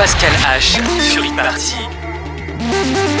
Pascal H sur e-party.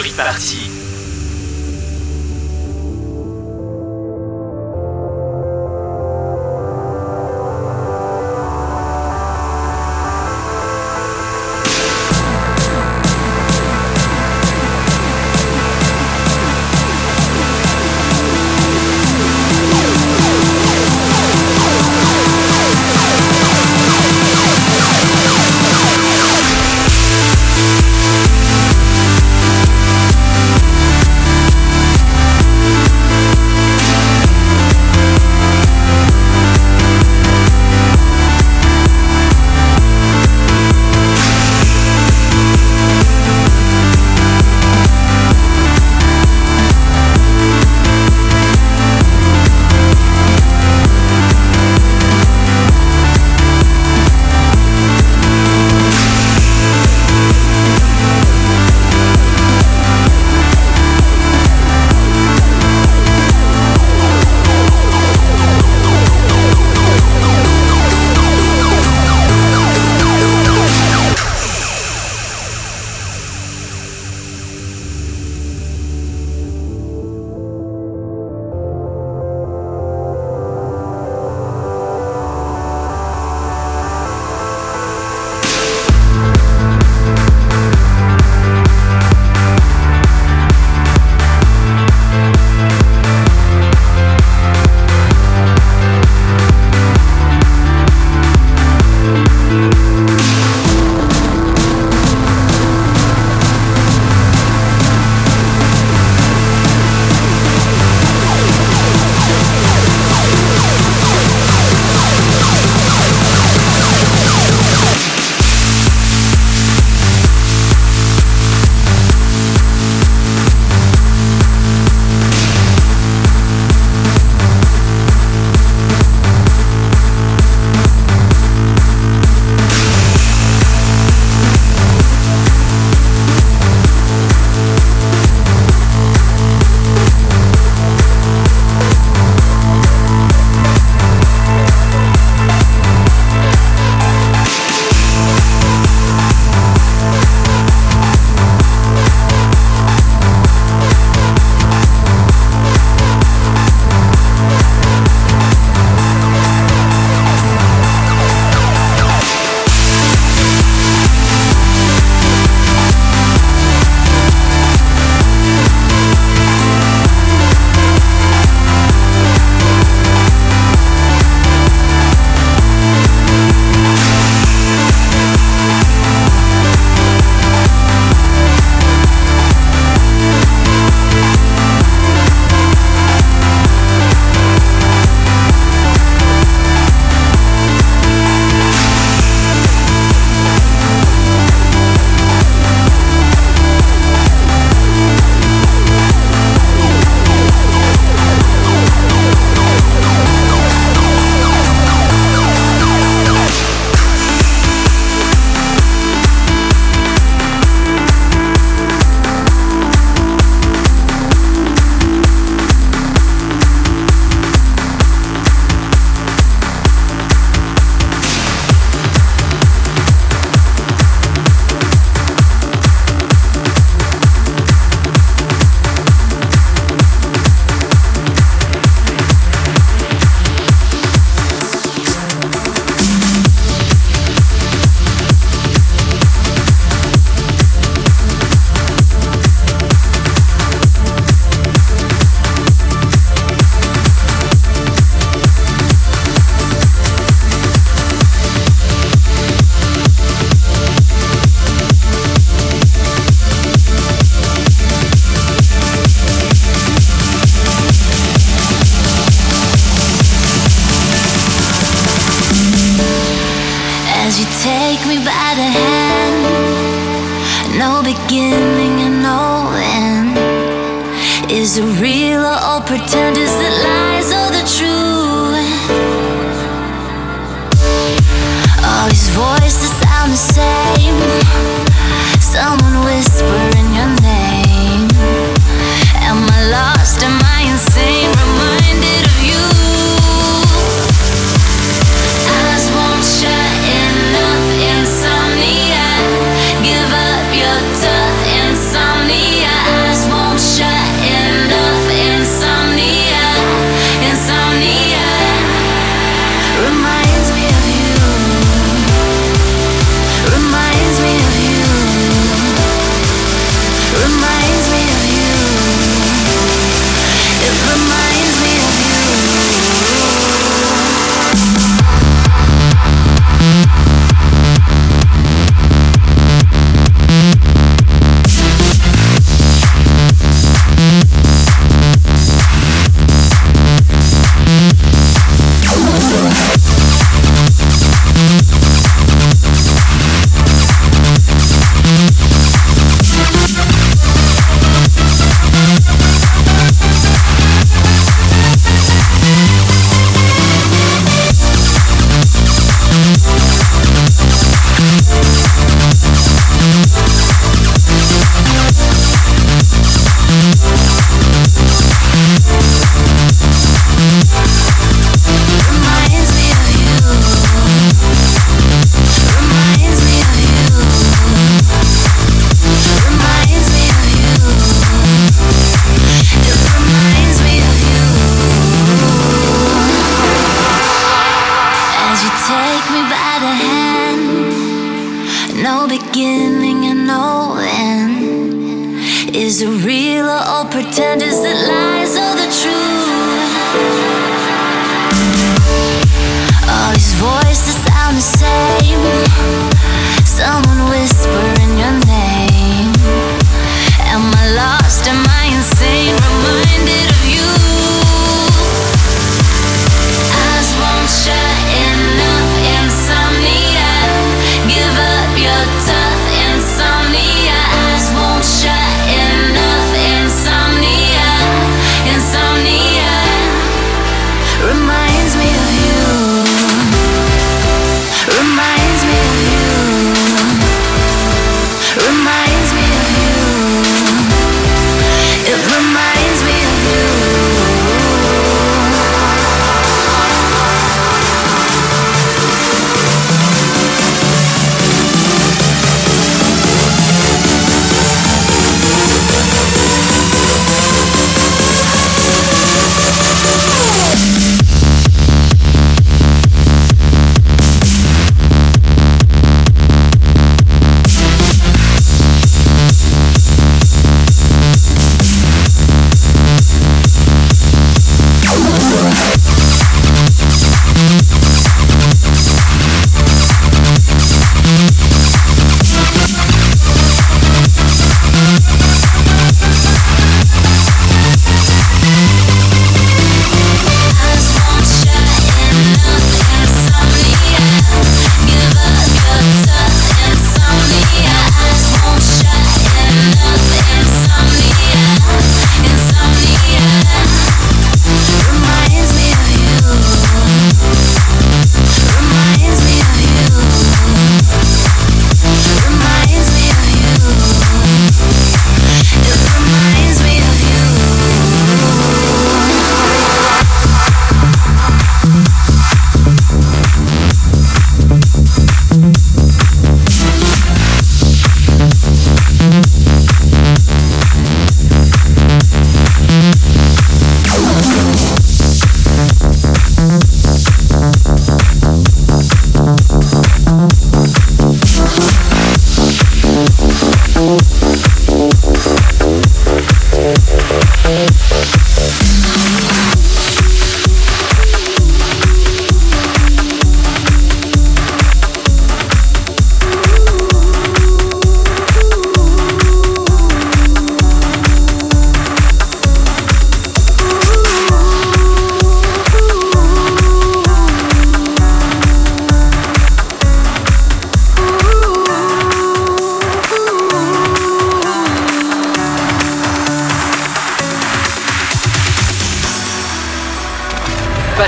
Sur e-party.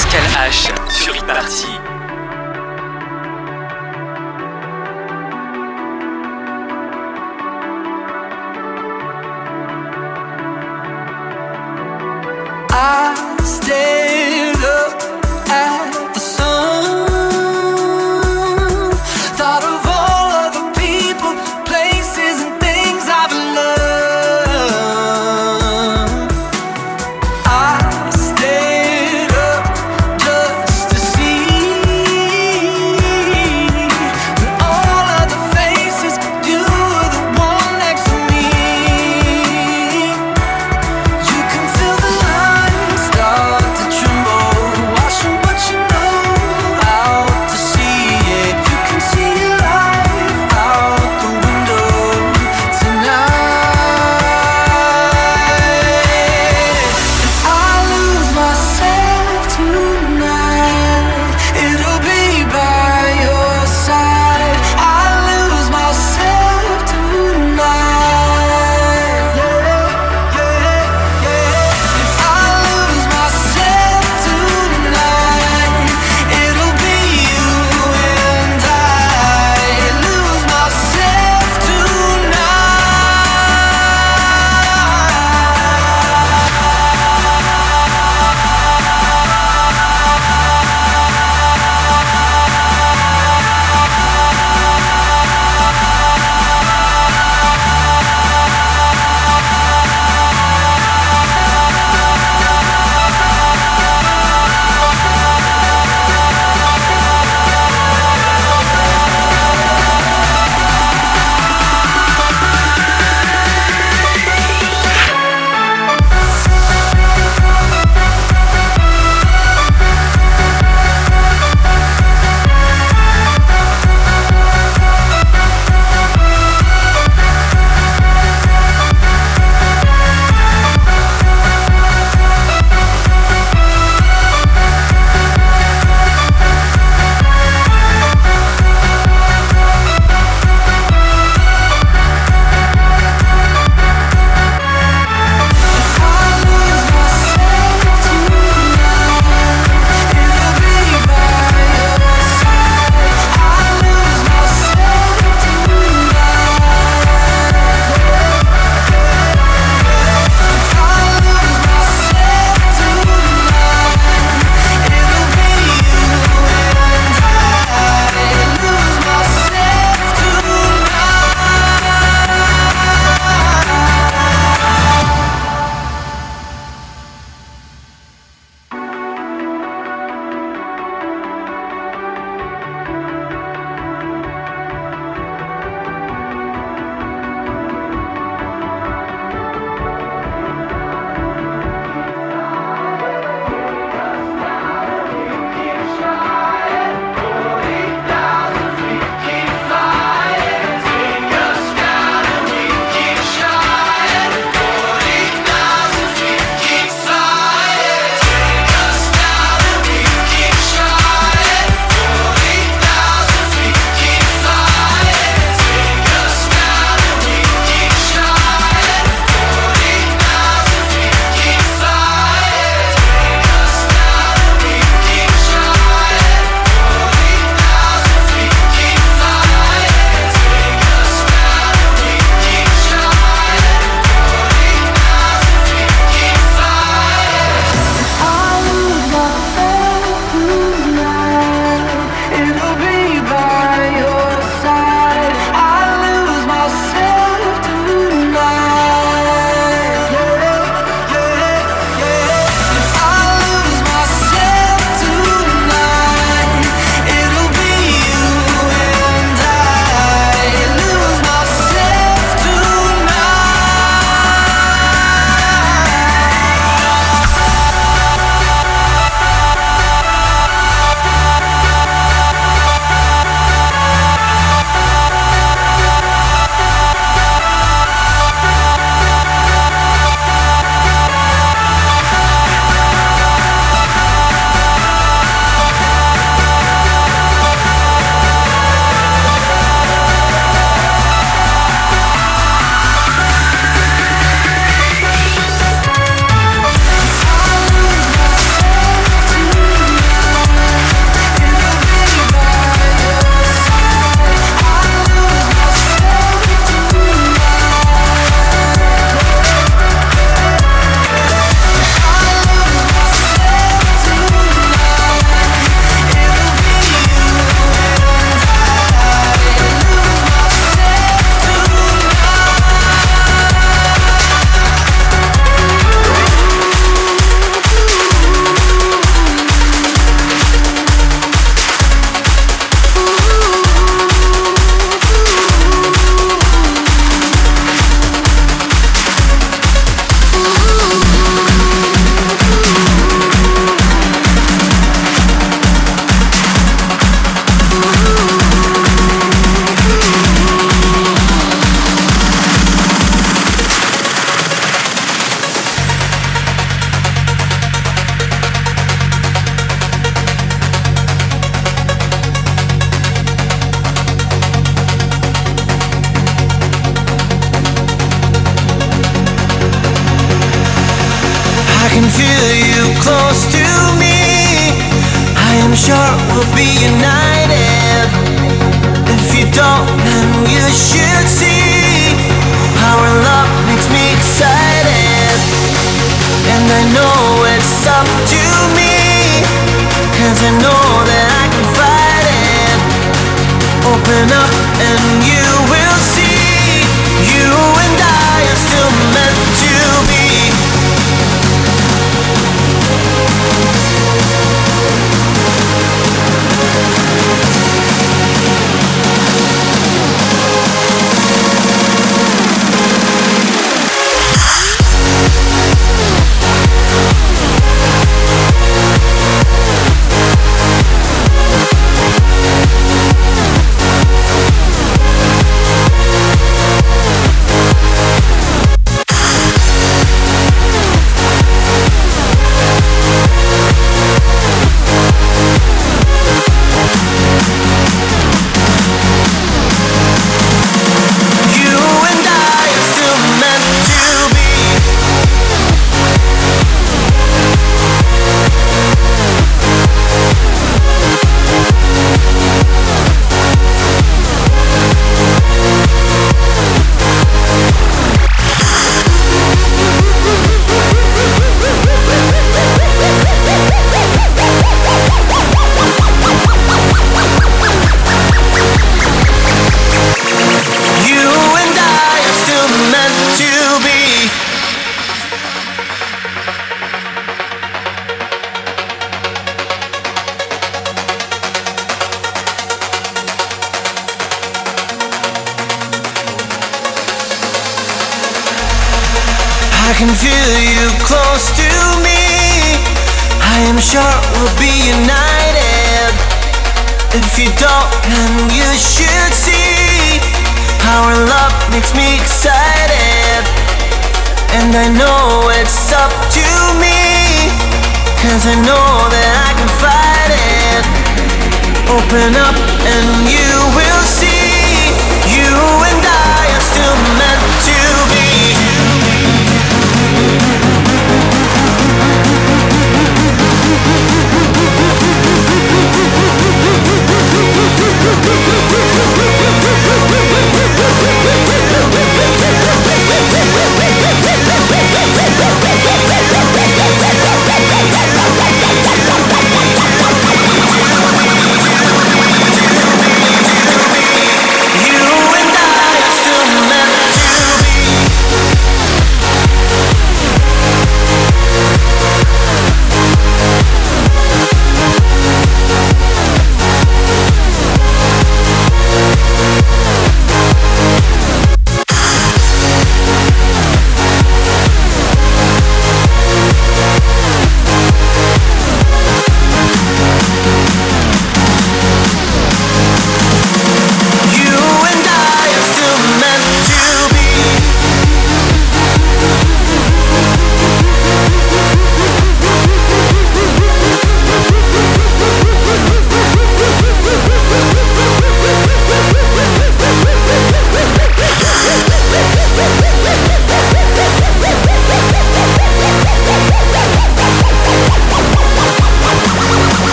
Pascal H. Sur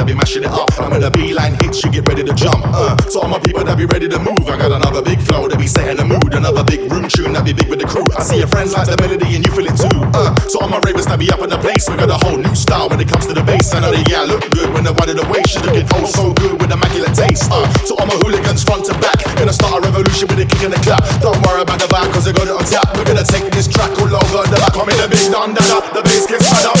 that be mashing it up. I'm in a beeline hits, you get ready to jump. Uh, so all my people that be ready to move. I got another big flow that be setting the mood. Another big room tune that be big with the crew. I see your friends like the melody and you feel it too. Uh, so all my ravers that be up in the place. We got a whole new style when it comes to the bass. I know they yeah look good when they're wide the waist. She's looking oh so good with immaculate taste. Uh, so all my hooligans front to back. Gonna start a revolution with a kick and a clap. Don't worry about the vibe cause I got it on tap. We're gonna take this track all over the back. I'm in the big dun The bass gets mad up.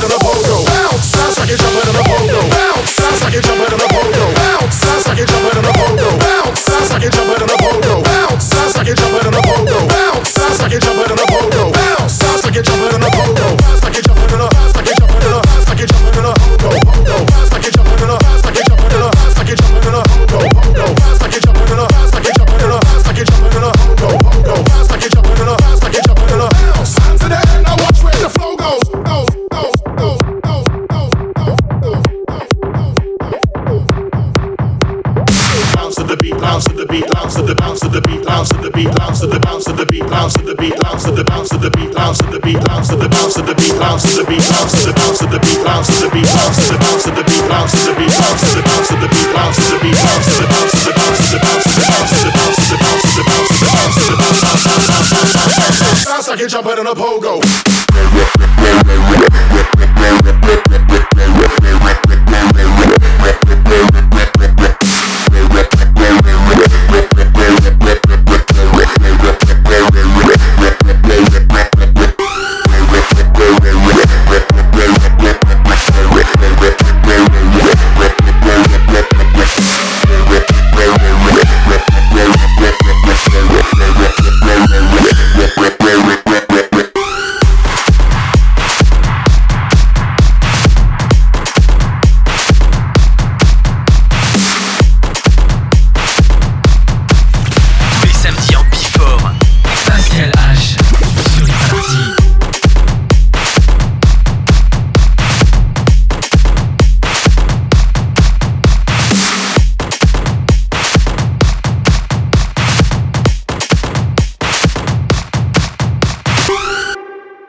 jumping on the pogo. I can jump on the pogo. up, ho